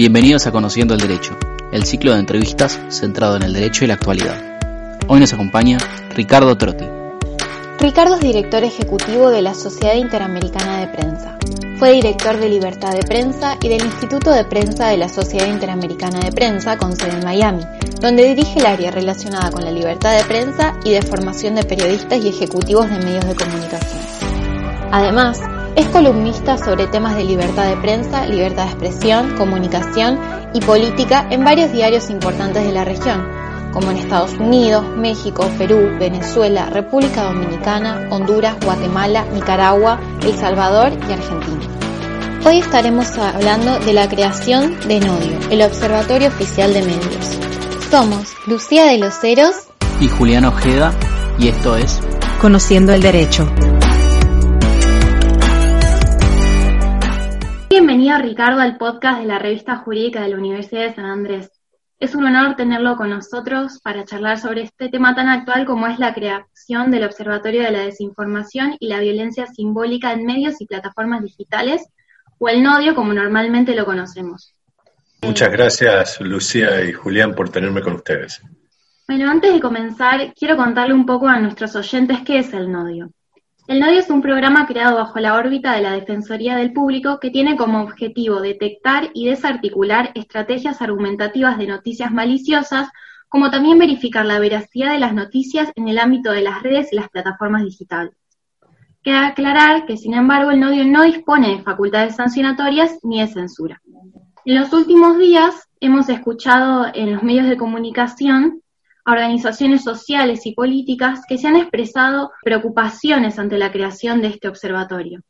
Bienvenidos a Conociendo el Derecho, el ciclo de entrevistas centrado en el derecho y la actualidad. Hoy nos acompaña Ricardo Trotti. Ricardo es director ejecutivo de la Sociedad Interamericana de Prensa. Fue director de Libertad de Prensa y del Instituto de Prensa de la Sociedad Interamericana de Prensa con sede en Miami, donde dirige el área relacionada con la libertad de prensa y de formación de periodistas y ejecutivos de medios de comunicación. Además, es columnista sobre temas de libertad de prensa, libertad de expresión, comunicación y política en varios diarios importantes de la región, como en Estados Unidos, México, Perú, Venezuela, República Dominicana, Honduras, Guatemala, Nicaragua, El Salvador y Argentina. Hoy estaremos hablando de la creación de Nodio, el Observatorio Oficial de Medios. Somos Lucía de los Ceros y Julián Ojeda y esto es Conociendo el Derecho. Bienvenido Ricardo al podcast de la revista jurídica de la Universidad de San Andrés. Es un honor tenerlo con nosotros para charlar sobre este tema tan actual como es la creación del Observatorio de la Desinformación y la Violencia Simbólica en Medios y Plataformas Digitales, o el NODIO como normalmente lo conocemos. Muchas gracias Lucía y Julián por tenerme con ustedes. Bueno, antes de comenzar, quiero contarle un poco a nuestros oyentes qué es el NODIO. El NODIO es un programa creado bajo la órbita de la Defensoría del Público que tiene como objetivo detectar y desarticular estrategias argumentativas de noticias maliciosas, como también verificar la veracidad de las noticias en el ámbito de las redes y las plataformas digitales. Queda aclarar que, sin embargo, el NODIO no dispone de facultades sancionatorias ni de censura. En los últimos días hemos escuchado en los medios de comunicación organizaciones sociales y políticas que se han expresado preocupaciones ante la creación de este observatorio.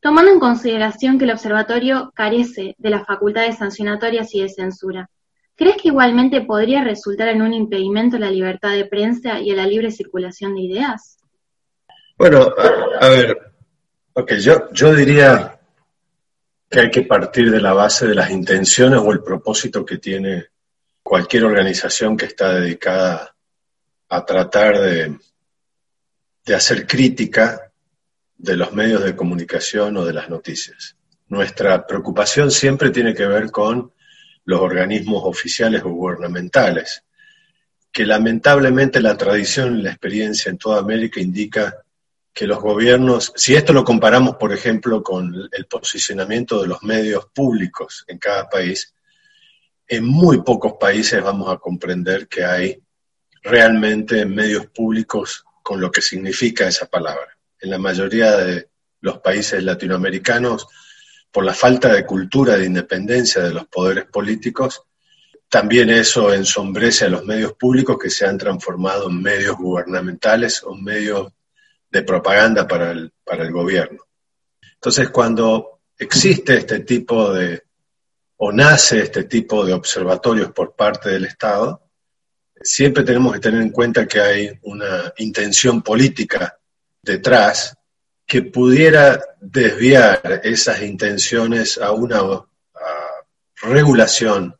Tomando en consideración que el observatorio carece de las facultades sancionatorias y de censura, ¿crees que igualmente podría resultar en un impedimento a la libertad de prensa y a la libre circulación de ideas? Bueno, a, ver, okay, yo, yo diría que hay que partir de la base de las intenciones o el propósito que tiene cualquier organización que está dedicada a tratar de, de hacer crítica de los medios de comunicación o de las noticias. Nuestra preocupación siempre tiene que ver con los organismos oficiales o gubernamentales, que lamentablemente la tradición y la experiencia en toda América indica que los gobiernos, si esto lo comparamos, por ejemplo, con el posicionamiento de los medios públicos en cada país, en muy pocos países vamos a comprender que hay realmente medios públicos con lo que significa esa palabra. En la mayoría de los países latinoamericanos, por la falta de cultura de independencia de los poderes políticos, también eso ensombrece a los medios públicos que se han transformado en medios gubernamentales o medios de propaganda para el, para el gobierno. Entonces, cuando existe este tipo de o nace este tipo de observatorios por parte del Estado, siempre tenemos que tener en cuenta que hay una intención política detrás que pudiera desviar esas intenciones a una regulación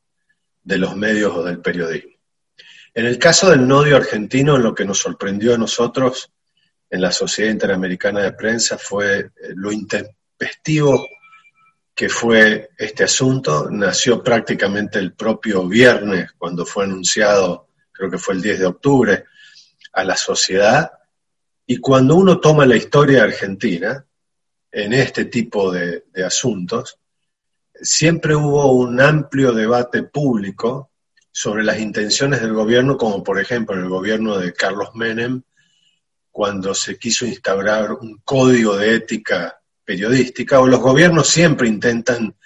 de los medios o del periodismo. En el caso del nodio argentino, lo que nos sorprendió a nosotros en la Sociedad Interamericana de Prensa fue eh, lo intempestivo que fue este asunto. Nació prácticamente el propio viernes, cuando fue anunciado, creo que fue el 10 de octubre, a la sociedad. Y cuando uno toma la historia argentina en este tipo de, de asuntos, siempre hubo un amplio debate público sobre las intenciones del gobierno, como por ejemplo el gobierno de Carlos Menem, cuando se quiso instaurar un código de ética periodística, o los gobiernos siempre intentan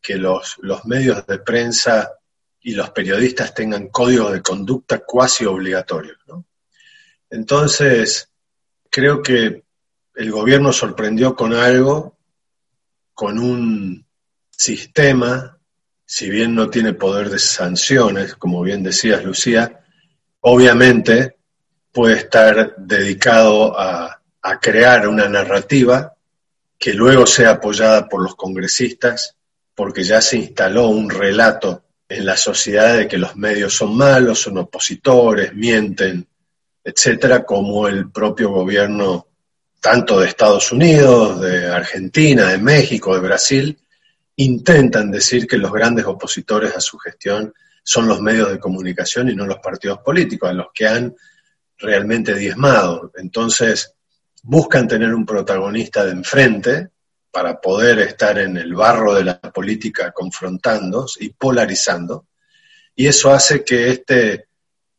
que los, los medios de prensa y los periodistas tengan códigos de conducta cuasi obligatorios. Entonces, creo que el gobierno sorprendió con algo, con un sistema, si bien no tiene poder de sanciones, como bien decías, Lucía, obviamente puede estar dedicado a, a crear una narrativa que luego sea apoyada por los congresistas, porque ya se instaló un relato en la sociedad de que los medios son malos, son opositores, mienten, etcétera, como el propio gobierno tanto de Estados Unidos, de Argentina, de México, de Brasil, intentan decir que los grandes opositores a su gestión son los medios de comunicación y no los partidos políticos, a los que han realmente diezmado. Entonces, buscan tener un protagonista de enfrente para poder estar en el barro de la política confrontando y polarizando. Y eso hace que este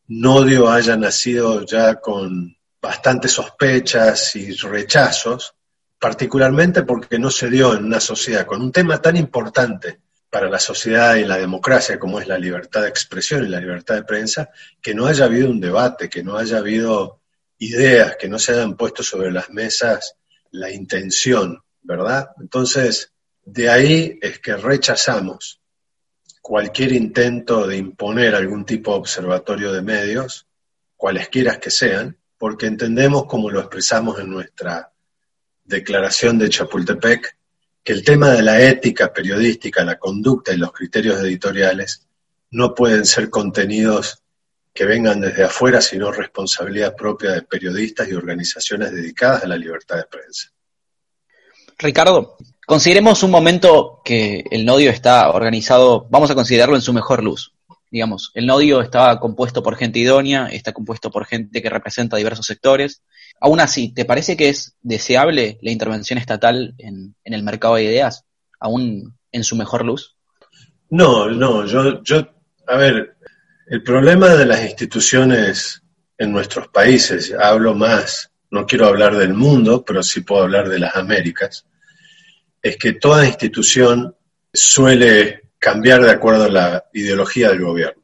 nodio haya nacido ya con bastantes sospechas y rechazos, particularmente porque no se dio en una sociedad con un tema tan importante para la sociedad y la democracia como es la libertad de expresión y la libertad de prensa, que no haya habido un debate, que no haya habido ideas, que no se hayan puesto sobre las mesas la intención, ¿verdad? Entonces, de ahí es que rechazamos cualquier intento de imponer algún tipo de observatorio de medios, cualesquiera que sean, porque entendemos, como lo expresamos en nuestra declaración de Chapultepec, que el tema de la ética periodística, la conducta y los criterios editoriales no pueden ser contenidos que vengan desde afuera, sino responsabilidad propia de periodistas y organizaciones dedicadas a la libertad de prensa. Ricardo, consideremos un momento que el nodio está organizado, vamos a considerarlo en su mejor luz. Digamos, el nodio está compuesto por gente idónea, está compuesto por gente que representa diversos sectores. Aún así, ¿te parece que es deseable la intervención estatal en, el mercado de ideas, aún en su mejor luz? No, no, yo, yo, a ver, el problema de las instituciones en nuestros países, hablo más, no quiero hablar del mundo, pero sí puedo hablar de las Américas, es que toda institución suele cambiar de acuerdo a la ideología del gobierno.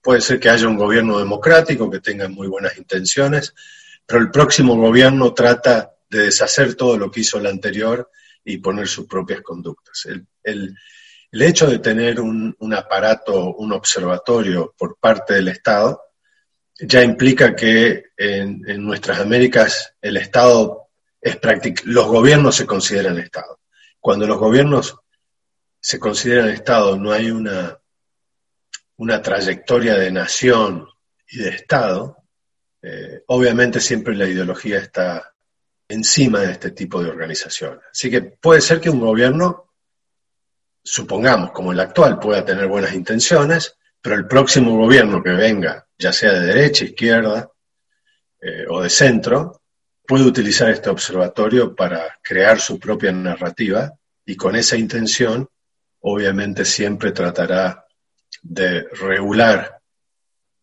Puede ser que haya un gobierno democrático que tenga muy buenas intenciones, pero el próximo gobierno trata de deshacer todo lo que hizo el anterior y poner sus propias conductas. Hecho de tener un, aparato, un observatorio por parte del Estado, ya implica que en, en nuestras Américas el Estado es práctico, los gobiernos se consideran Estado cuando los gobiernos se consideran Estado, no hay una, una trayectoria de nación y de Estado, eh, obviamente siempre la ideología está encima de este tipo de organizaciones. Así que puede ser que un gobierno, supongamos como el actual, pueda tener buenas intenciones, pero el próximo gobierno que venga, ya sea de derecha, izquierda eh, o de centro, puede utilizar este observatorio para crear su propia narrativa y con esa intención, obviamente siempre tratará de regular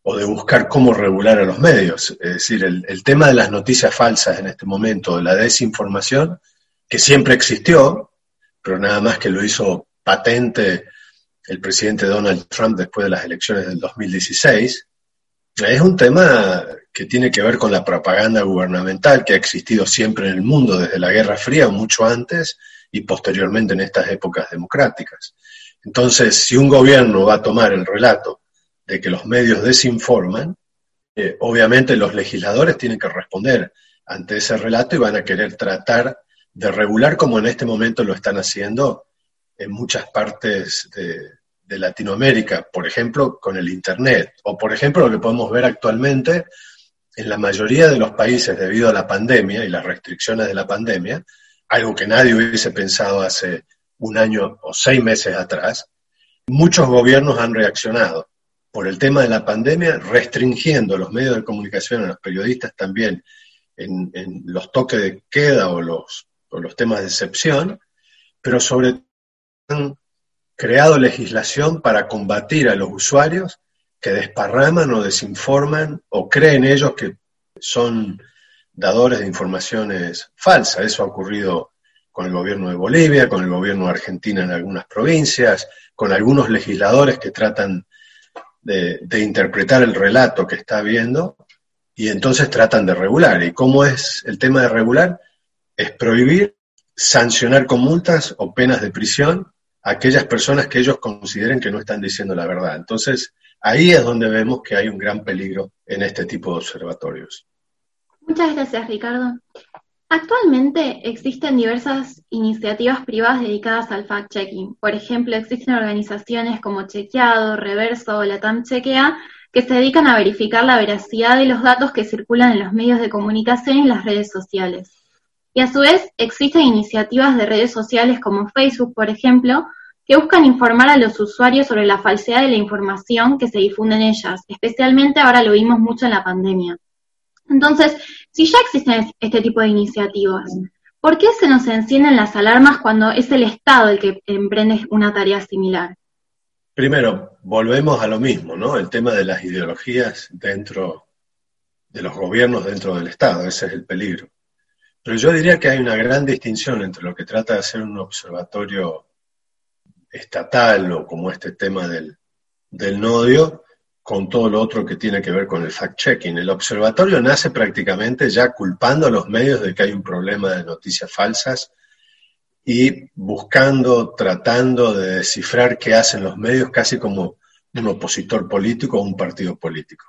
o de buscar cómo regular a los medios. Es decir, el, tema de las noticias falsas en este momento, de la desinformación, que siempre existió, pero nada más que lo hizo patente el presidente Donald Trump después de las elecciones del 2016, es un tema que tiene que ver con la propaganda gubernamental que ha existido siempre en el mundo desde la Guerra Fría, mucho antes, y posteriormente en estas épocas democráticas. Entonces, si un gobierno va a tomar el relato de que los medios desinforman, eh, obviamente los legisladores tienen que responder ante ese relato y van a querer tratar de regular como en este momento lo están haciendo en muchas partes de, Latinoamérica, por ejemplo, con el Internet, o por ejemplo lo que podemos ver actualmente en la mayoría de los países debido a la pandemia y las restricciones de la pandemia, algo que nadie hubiese pensado hace un año o seis meses atrás, muchos gobiernos han reaccionado por el tema de la pandemia, restringiendo los medios de comunicación a los periodistas también en, los toques de queda o los, o los temas de excepción, pero sobre han creado legislación para combatir a los usuarios que desparraman o desinforman o creen ellos que son dadores de informaciones falsas. Eso ha ocurrido con el gobierno de Bolivia, con el gobierno de Argentina en algunas provincias, con algunos legisladores que tratan de, interpretar el relato que está viendo y entonces tratan de regular. ¿Y cómo es el tema de regular? Es prohibir, sancionar con multas o penas de prisión aquellas personas que ellos consideren que no están diciendo la verdad. Entonces, ahí es donde vemos que hay un gran peligro en este tipo de observatorios. Muchas gracias, Ricardo. Actualmente existen diversas iniciativas privadas dedicadas al fact-checking. Por ejemplo, existen organizaciones como Chequeado, Reverso o Latam Chequea que se dedican a verificar la veracidad de los datos que circulan en los medios de comunicación y las redes sociales. Y a su vez existen iniciativas de redes sociales como Facebook, por ejemplo, que buscan informar a los usuarios sobre la falsedad de la información que se difunde en ellas, especialmente ahora lo vimos mucho en la pandemia. Entonces, si ya existen este tipo de iniciativas, ¿por qué se nos encienden las alarmas cuando es el Estado el que emprende una tarea similar? Primero, volvemos a lo mismo, ¿no? El tema de las ideologías dentro de los gobiernos dentro del Estado, ese es el peligro. Pero yo diría que hay una gran distinción entre lo que trata de ser un observatorio estatal o como este tema del, del nodio con todo lo otro que tiene que ver con el fact-checking. El observatorio nace prácticamente ya culpando a los medios de que hay un problema de noticias falsas y buscando, tratando de descifrar qué hacen los medios casi como un opositor político o un partido político.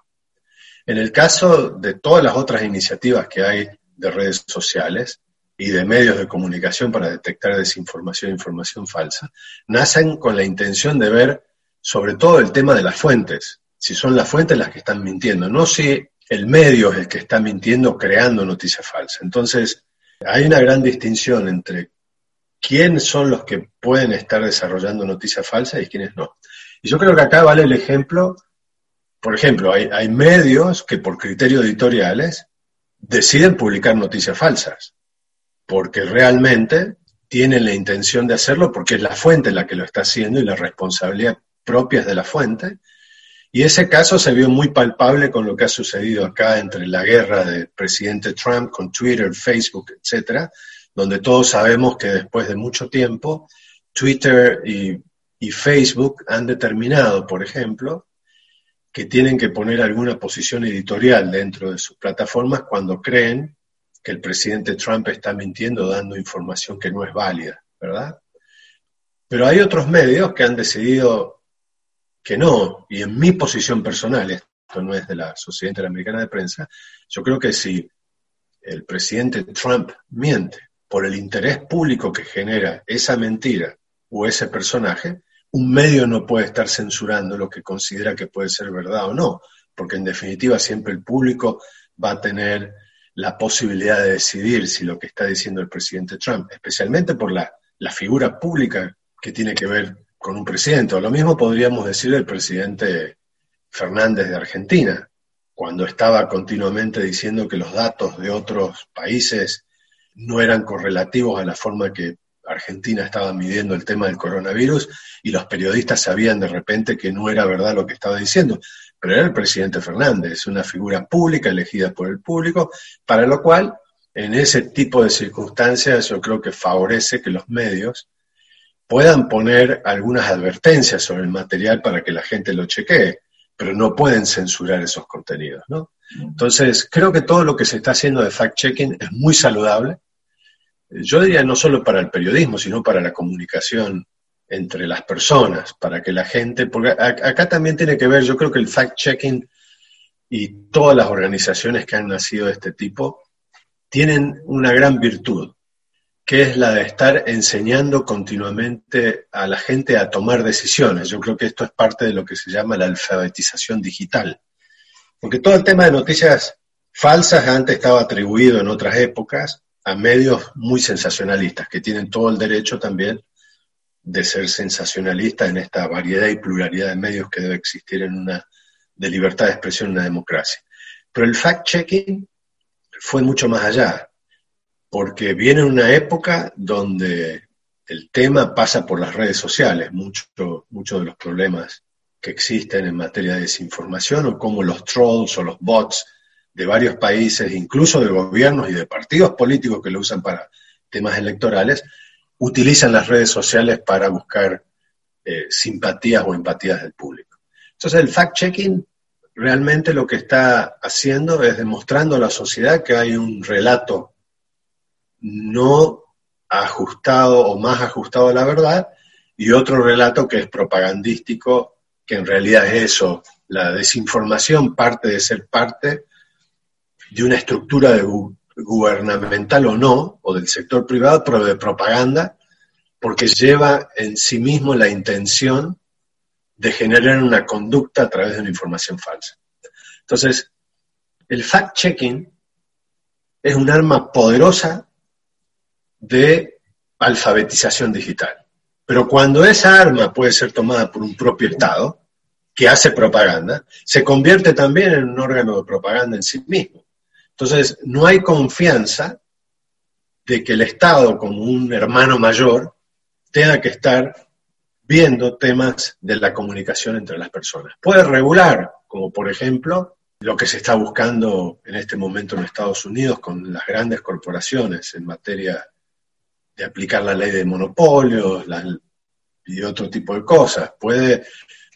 En el caso de todas las otras iniciativas que hay de redes sociales y de medios de comunicación para detectar desinformación e información falsa, nacen con la intención de ver sobre todo el tema de las fuentes, si son las fuentes las que están mintiendo, no si el medio es el que está mintiendo creando noticias falsas. Entonces, hay una gran distinción entre quiénes son los que pueden estar desarrollando noticias falsas y quiénes no. Y yo creo que acá vale el ejemplo, por ejemplo, hay, hay medios que por criterios editoriales deciden publicar noticias falsas, porque realmente tienen la intención de hacerlo porque es la fuente la que lo está haciendo y la responsabilidad propia es de la fuente, y ese caso se vio muy palpable con lo que ha sucedido acá entre la guerra del presidente Trump con Twitter, Facebook, etcétera, donde todos sabemos que después de mucho tiempo Twitter y, y Facebook han determinado, por ejemplo, que tienen que poner alguna posición editorial dentro de sus plataformas cuando creen que el presidente Trump está mintiendo dando información que no es válida, ¿verdad? Pero hay otros medios que han decidido que no, y en mi posición personal, esto no es de la Sociedad Interamericana de Prensa, yo creo que si el presidente Trump miente por el interés público que genera esa mentira o ese personaje, un medio no puede estar censurando lo que considera que puede ser verdad o no, porque en definitiva siempre el público va a tener la posibilidad de decidir si lo que está diciendo el presidente Trump, especialmente por la, figura pública que tiene que ver con un presidente. lo mismo podríamos decir del presidente Fernández de Argentina, cuando estaba continuamente diciendo que los datos de otros países no eran correlativos a la forma que Argentina estaba midiendo el tema del coronavirus y los periodistas sabían de repente que no era verdad lo que estaba diciendo. Pero era el presidente Fernández, una figura pública elegida por el público, para lo cual en ese tipo de circunstancias yo creo que favorece que los medios puedan poner algunas advertencias sobre el material para que la gente lo chequee, pero no pueden censurar esos contenidos, ¿no? Entonces, creo que todo lo que se está haciendo de fact-checking es muy saludable. Yo diría no solo para el periodismo, sino para la comunicación entre las personas, para que la gente, porque acá también tiene que ver, yo creo que el fact-checking y todas las organizaciones que han nacido de este tipo tienen una gran virtud, que es la de estar enseñando continuamente a la gente a tomar decisiones. Yo creo que esto es parte de lo que se llama la alfabetización digital. Porque todo el tema de noticias falsas antes estaba atribuido en otras épocas a medios muy sensacionalistas, que tienen todo el derecho también de ser sensacionalistas en esta variedad y pluralidad de medios que debe existir en una de libertad de expresión en una democracia. Pero el fact-checking fue mucho más allá porque viene una época donde el tema pasa por las redes sociales, muchos mucho de los problemas que existen en materia de desinformación o como los trolls o los bots de varios países, incluso de gobiernos y de partidos políticos que lo usan para temas electorales, utilizan las redes sociales para buscar eh, simpatías o empatías del público. Entonces el fact-checking realmente lo que está haciendo es demostrando a la sociedad que hay un relato no ajustado o más ajustado a la verdad, y otro relato que es propagandístico, que en realidad es eso, la desinformación parte de ser parte de una estructura gubernamental o no, o del sector privado, pero de propaganda, porque lleva en sí mismo la intención de generar una conducta a través de una información falsa. Entonces, el fact-checking es un arma poderosa de alfabetización digital. Pero cuando esa arma puede ser tomada por un propio Estado, que hace propaganda, se convierte también en un órgano de propaganda en sí mismo. Entonces, no hay confianza de que el Estado, como un hermano mayor, tenga que estar viendo temas de la comunicación entre las personas. Puede regular, como por ejemplo lo que se está buscando en este momento en Estados Unidos con las grandes corporaciones en materia de aplicar la ley de monopolios y otro tipo de cosas. Puede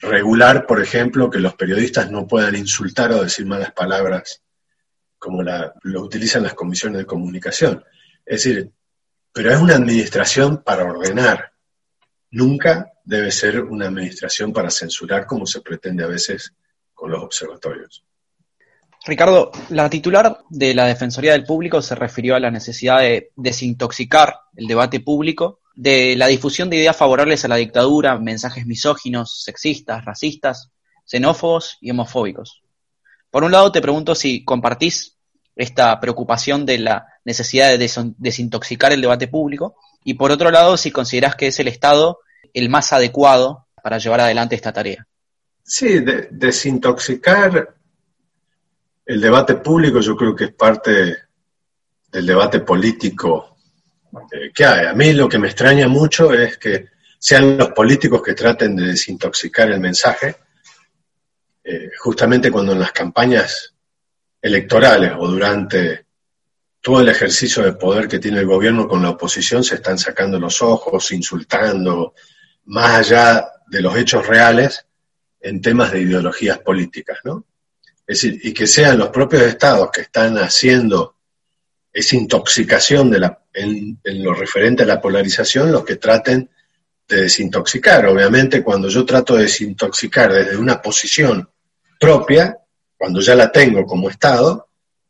regular, por ejemplo, que los periodistas no puedan insultar o decir malas palabras como lo utilizan las comisiones de comunicación. Es decir, pero es una administración para ordenar. Nunca debe ser una administración para censurar como se pretende a veces con los observatorios. Ricardo, la titular de la Defensoría del Público se refirió a la necesidad de desintoxicar el debate público de la difusión de ideas favorables a la dictadura, mensajes misóginos, sexistas, racistas, xenófobos y homofóbicos. Por un lado, te pregunto si compartís esta preocupación de la necesidad de desintoxicar el debate público y por otro lado, si considerás que es el Estado el más adecuado para llevar adelante esta tarea. Sí, desintoxicar el debate público yo creo que es parte del debate político eh, que hay. A mí lo que me extraña mucho es que sean los políticos que traten de desintoxicar el mensaje, eh, justamente cuando en las campañas electorales o durante todo el ejercicio de poder que tiene el gobierno con la oposición se están sacando los ojos, insultando, más allá de los hechos reales, en temas de ideologías políticas, ¿no? Es decir, y que sean los propios estados que están haciendo esa intoxicación de la, en, lo referente a la polarización los que traten de desintoxicar. Obviamente, cuando yo trato de desintoxicar desde una posición propia, cuando ya la tengo como Estado,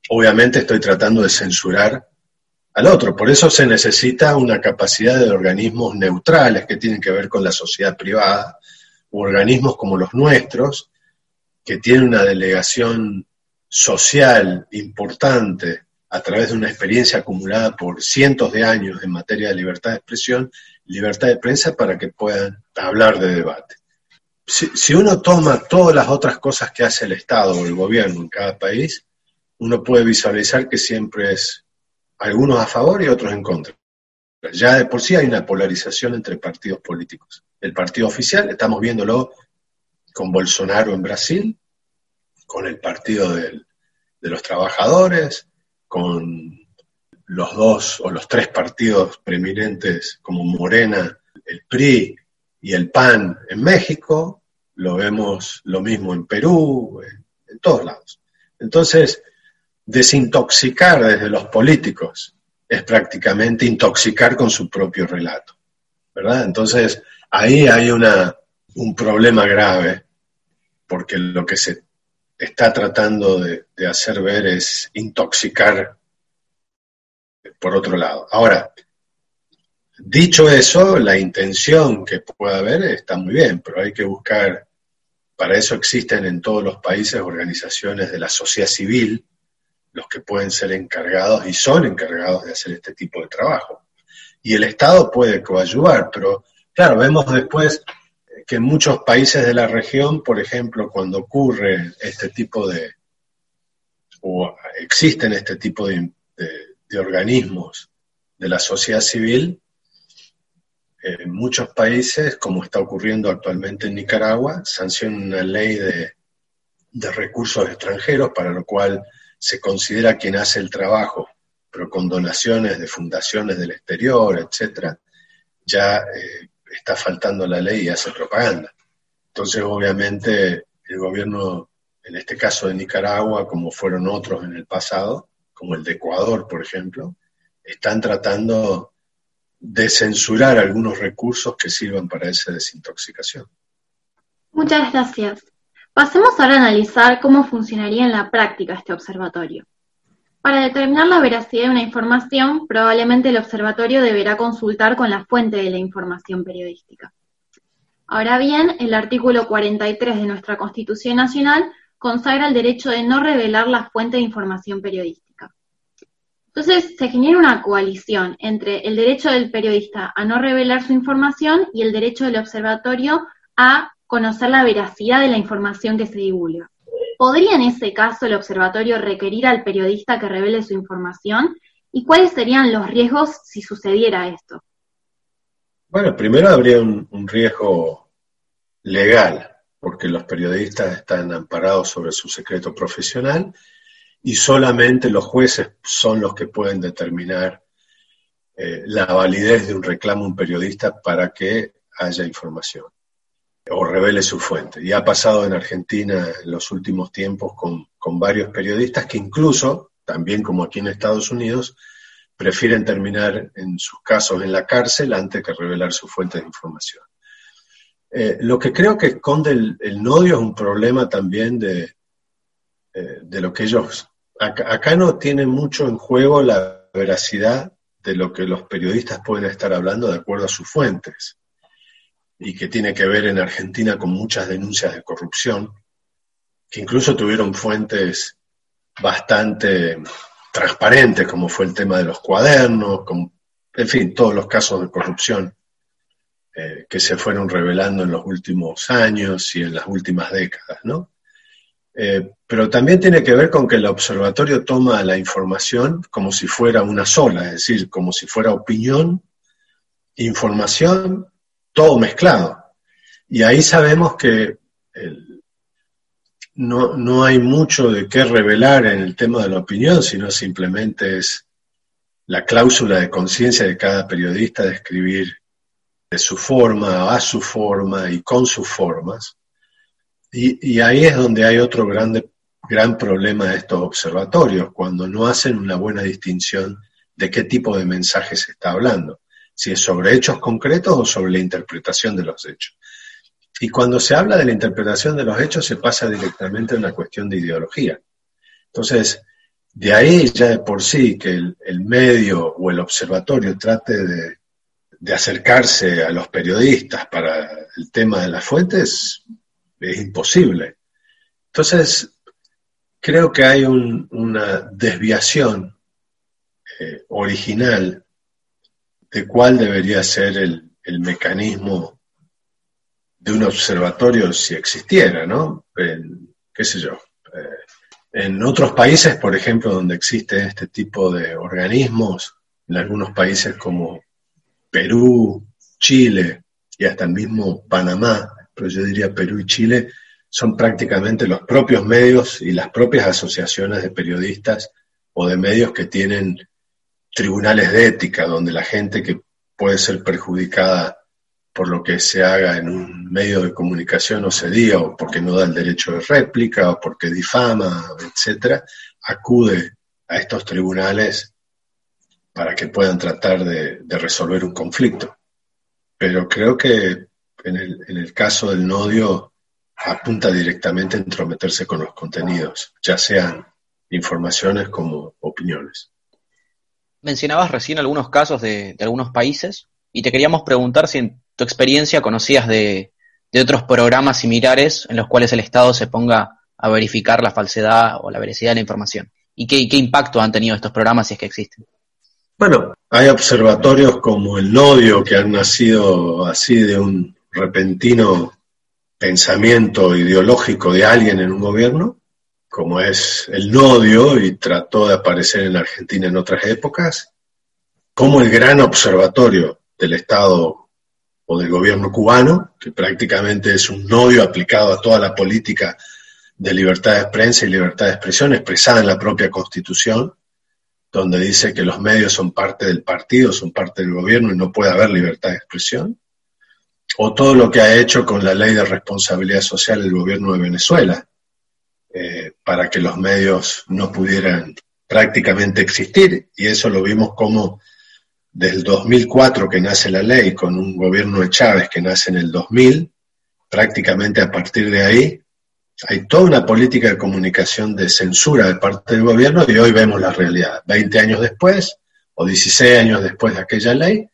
obviamente estoy tratando de censurar al otro. Por eso se necesita una capacidad de organismos neutrales que tienen que ver con la sociedad privada, organismos como los nuestros, que tienen una delegación social importante a través de una experiencia acumulada por cientos de años en materia de libertad de expresión, libertad de prensa, para que puedan hablar de debate. Si, uno toma todas las otras cosas que hace el Estado o el gobierno en cada país, uno puede visualizar que siempre es algunos a favor y otros en contra. Ya de por sí hay una polarización entre partidos políticos. El partido oficial, estamos viéndolo con Bolsonaro en Brasil, con el Partido de los Trabajadores, con los dos o los tres partidos preeminentes como Morena, el PRI y el PAN en México, lo vemos lo mismo en Perú, en, todos lados. Entonces, desintoxicar desde los políticos es prácticamente intoxicar con su propio relato, ¿verdad? Entonces, ahí hay una, un problema grave, porque lo que se está tratando de, hacer ver es intoxicar por otro lado. Ahora, dicho eso, la intención que pueda haber está muy bien, pero hay que buscar, para eso existen en todos los países organizaciones de la sociedad civil, los que pueden ser encargados y son encargados de hacer este tipo de trabajo. Y el Estado puede coayuvar, pero claro, vemos después que en muchos países de la región, por ejemplo, cuando ocurre este tipo de, o existen este tipo de, organismos de la sociedad civil, en muchos países, como está ocurriendo actualmente en Nicaragua, sancionan una ley de, de recursos extranjeros, para lo cual se considera quien hace el trabajo, pero con donaciones de fundaciones del exterior, etcétera, ya eh, está faltando la ley y hace propaganda. Entonces, obviamente, el gobierno, en este caso de Nicaragua, como fueron otros en el pasado, como el de Ecuador, por ejemplo, están tratando de censurar algunos recursos que sirvan para esa desintoxicación. Muchas gracias. Pasemos ahora a analizar cómo funcionaría en la práctica este observatorio. Para determinar la veracidad de una información, probablemente el observatorio deberá consultar con la fuente de la información periodística. Ahora bien, el artículo 43 de nuestra Constitución Nacional consagra el derecho de no revelar la fuente de información periodística. Entonces se genera una coalición entre el derecho del periodista a no revelar su información y el derecho del observatorio a conocer la veracidad de la información que se divulga. ¿Podría en ese caso el observatorio requerir al periodista que revele su información? ¿Y cuáles serían los riesgos si sucediera esto? Bueno, primero habría un, riesgo legal, porque los periodistas están amparados sobre su secreto profesional y solamente los jueces son los que pueden determinar eh, la validez de un reclamo a un periodista para que haya información o revele su fuente. Y ha pasado en Argentina en los últimos tiempos con, con varios periodistas que incluso, también como aquí en Estados Unidos, prefieren terminar en sus casos en la cárcel antes que revelar su fuente de información. Eh, lo que creo que esconde el, nodio es un problema también de, eh, de lo que ellos... Acá, no tiene mucho en juego la veracidad de lo que los periodistas pueden estar hablando de acuerdo a sus fuentes y que tiene que ver en Argentina con muchas denuncias de corrupción, que incluso tuvieron fuentes bastante transparentes, como fue el tema de los cuadernos, en fin, todos los casos de corrupción eh, que se fueron revelando en los últimos años y en las últimas décadas, ¿no? Eh, pero también tiene que ver con que el observatorio toma la información como si fuera una sola, es decir, como si fuera opinión, información todo mezclado. Y ahí sabemos que no, no, hay mucho de qué revelar en el tema de la opinión, sino simplemente es la cláusula de conciencia de cada periodista de escribir de su forma, a su forma y con sus formas. Y, ahí es donde hay otro grande, gran problema de estos observatorios, cuando no hacen una buena distinción de qué tipo de mensaje se está hablando si es sobre hechos concretos o sobre la interpretación de los hechos. Y cuando se habla de la interpretación de los hechos se pasa directamente a una cuestión de ideología. Entonces, de ahí ya de por sí que el, medio o el observatorio trate de, acercarse a los periodistas para el tema de las fuentes es imposible. Entonces, creo que hay una desviación eh, original de cuál debería ser el, mecanismo de un observatorio si existiera, ¿no? qué sé yo. Eh, en otros países, por ejemplo, donde existe este tipo de organismos, en algunos países como Perú, Chile y hasta el mismo Panamá, pero yo diría Perú y Chile, son prácticamente los propios medios y las propias asociaciones de periodistas o de medios que tienen tribunales de ética, donde la gente que puede ser perjudicada por lo que se haga en un medio de comunicación o se diga, o porque no da el derecho de réplica, o porque difama, etcétera, acude a estos tribunales para que puedan tratar de, resolver un conflicto. Pero creo que en el, en el caso del nodio apunta directamente a entrometerse con los contenidos, ya sean informaciones como opiniones mencionabas recién algunos casos de, algunos países y te queríamos preguntar si en tu experiencia conocías de, otros programas similares en los cuales el Estado se ponga a verificar la falsedad o la veracidad de la información. ¿Y qué, qué impacto han tenido estos programas si es que existen? Bueno, hay observatorios como el Nodio que han nacido así de un repentino pensamiento ideológico de alguien en un gobierno, como es el Nodio y trató de aparecer en Argentina en otras épocas, como el gran observatorio del Estado o del gobierno cubano, que prácticamente es un nodio aplicado a toda la política de libertad de prensa y libertad de expresión expresada en la propia Constitución, donde dice que los medios son parte del partido, son parte del gobierno y no puede haber libertad de expresión, o todo lo que ha hecho con la ley de responsabilidad social el gobierno de Venezuela, eh, para que los medios no pudieran prácticamente existir. Y eso lo vimos como desde el 2004 que nace la ley, con un gobierno de Chávez que nace en el 2000, prácticamente a partir de ahí hay toda una política de comunicación de censura de parte del gobierno y hoy vemos la realidad. Veinte años después, o 16 años después de aquella ley,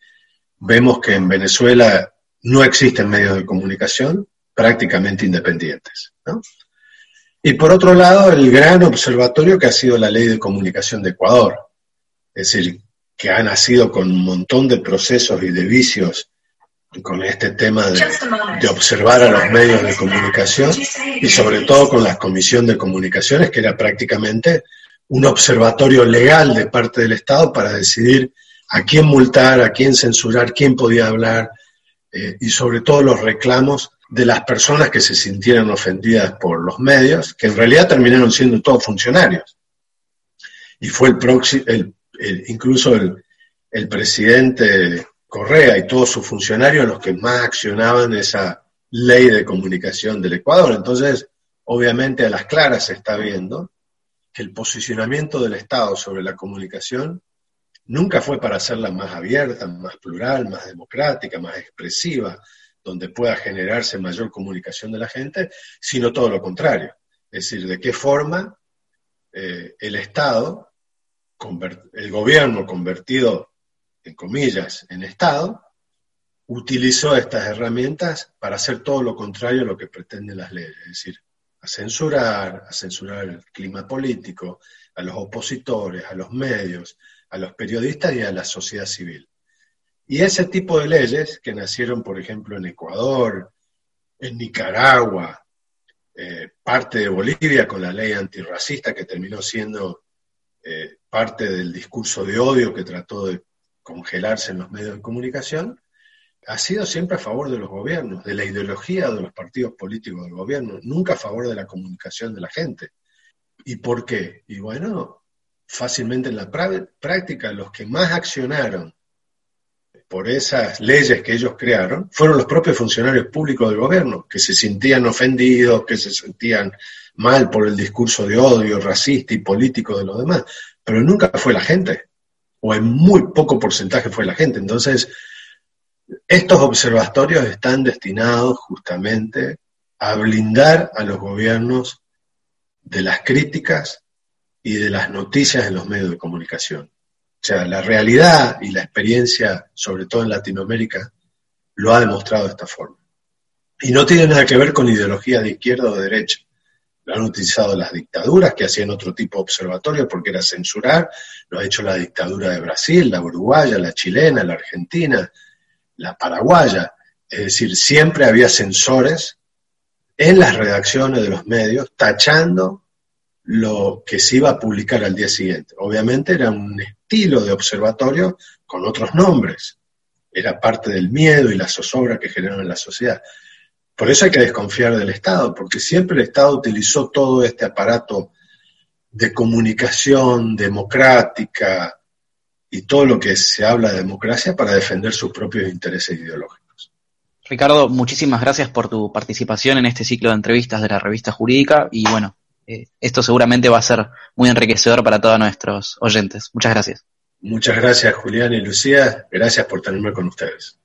vemos que en Venezuela no existen medios de comunicación prácticamente independientes. ¿no? Y por otro lado, el gran observatorio que ha sido la ley de comunicación de Ecuador, es decir, que ha nacido con un montón de procesos y de vicios con este tema de, de, observar a los medios de comunicación y sobre todo con la Comisión de Comunicaciones, que era prácticamente un observatorio legal de parte del Estado para decidir a quién multar, a quién censurar, quién podía hablar eh, y sobre todo los reclamos de las personas que se sintieran ofendidas por los medios, que en realidad terminaron siendo todos funcionarios. Y fue el, el, el incluso el, el presidente Correa y todos sus funcionarios los que más accionaban esa ley de comunicación del Ecuador. Entonces, obviamente a las claras se está viendo que el posicionamiento del Estado sobre la comunicación nunca fue para hacerla más abierta, más plural, más democrática, más expresiva, donde pueda generarse mayor comunicación de la gente, sino todo lo contrario. Es decir, de qué forma eh, el Estado, el gobierno convertido, en comillas, en Estado, utilizó estas herramientas para hacer todo lo contrario a lo que pretenden las leyes, es decir, a censurar, a censurar el clima político, a los opositores, a los medios, a los periodistas y a la sociedad civil. Y ese tipo de leyes que nacieron, por ejemplo, en Ecuador, en Nicaragua, eh, parte de Bolivia con la ley antirracista que terminó siendo eh, parte del discurso de odio que trató de congelarse en los medios de comunicación, ha sido siempre a favor de los gobiernos, de la ideología de los partidos políticos del gobierno, nunca a favor de la comunicación de la gente. ¿Y por qué? Y bueno, fácilmente en la práctica los que más accionaron por esas leyes que ellos crearon fueron los propios funcionarios públicos del gobierno, que se sentían ofendidos, que se sentían mal por el discurso de odio racista y político de los demás, pero nunca fue la gente, o en muy poco porcentaje fue la gente. Entonces, estos observatorios están destinados justamente a blindar a los gobiernos de las críticas y de las noticias en los medios de comunicación. O sea, la realidad y la experiencia, sobre todo en Latinoamérica, lo ha demostrado de esta forma. Y no tiene nada que ver con ideología de izquierda o de derecha. Lo han utilizado las dictaduras que hacían otro tipo de observatorio porque era censurar. Lo ha hecho la dictadura de Brasil, la uruguaya, la chilena, la argentina, la paraguaya. Es decir, siempre había censores en las redacciones de los medios tachando lo que se iba a publicar al día siguiente. Obviamente era un estilo de observatorio con otros nombres. Era parte del miedo y la zozobra que generó en la sociedad. Por eso hay que desconfiar del Estado, porque siempre el Estado utilizó todo este aparato de comunicación democrática y todo lo que se habla de democracia para defender sus propios intereses ideológicos. Ricardo, muchísimas gracias por tu participación en este ciclo de entrevistas de la revista jurídica y bueno, esto seguramente va a ser muy enriquecedor para todos nuestros oyentes. Muchas gracias. Muchas gracias Julián y Lucía, gracias por tenerme con ustedes.